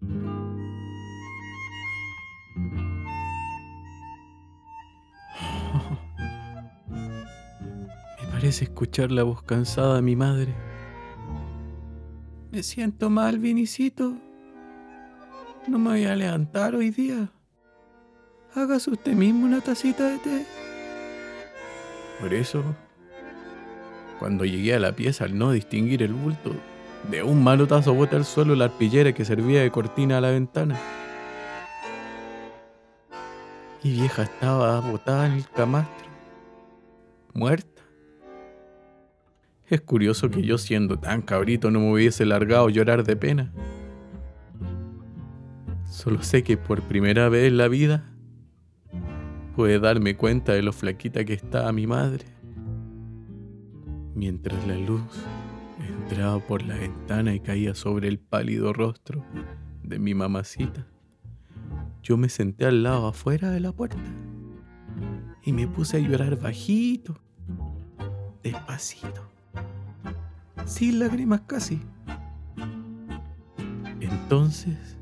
Me parece escuchar la voz cansada de mi madre. Me siento mal, Vinicito. No me voy a levantar hoy día. Hágase usted mismo una tacita de té. Por eso, cuando llegué a la pieza al no distinguir el bulto, de un malotazo boté al suelo la arpillera que servía de cortina a la ventana. Mi vieja estaba botada en el camastro, muerta. Es curioso que yo siendo tan cabrito no me hubiese largado a llorar de pena. Solo sé que por primera vez en la vida pude darme cuenta de lo flaquita que estaba mi madre. Mientras la luz entraba por la ventana y caía sobre el pálido rostro de mi mamacita, yo me senté al lado afuera de la puerta y me puse a llorar bajito, despacito, sin lágrimas casi. Entonces,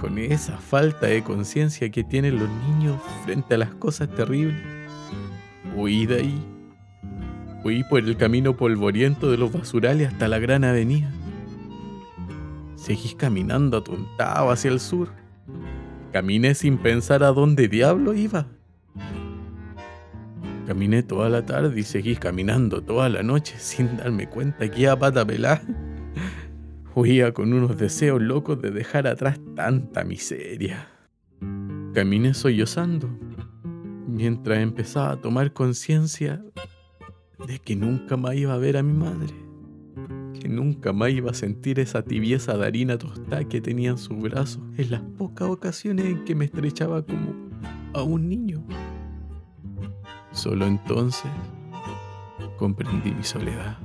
con esa falta de conciencia que tienen los niños frente a las cosas terribles, huí de ahí. Huí por el camino polvoriento de los basurales hasta la gran avenida. Seguí caminando atontado hacia el sur. Caminé sin pensar a dónde diablo iba. Caminé toda la tarde y seguí caminando toda la noche sin darme cuenta que iba a pata pelada. Huía con unos deseos locos de dejar atrás tanta miseria. Caminé sollozando mientras empezaba a tomar conciencia de que nunca más iba a ver a mi madre, que nunca más iba a sentir esa tibieza de harina tostada que tenía en su brazo en las pocas ocasiones en que me estrechaba como a un niño. Solo entonces comprendí mi soledad.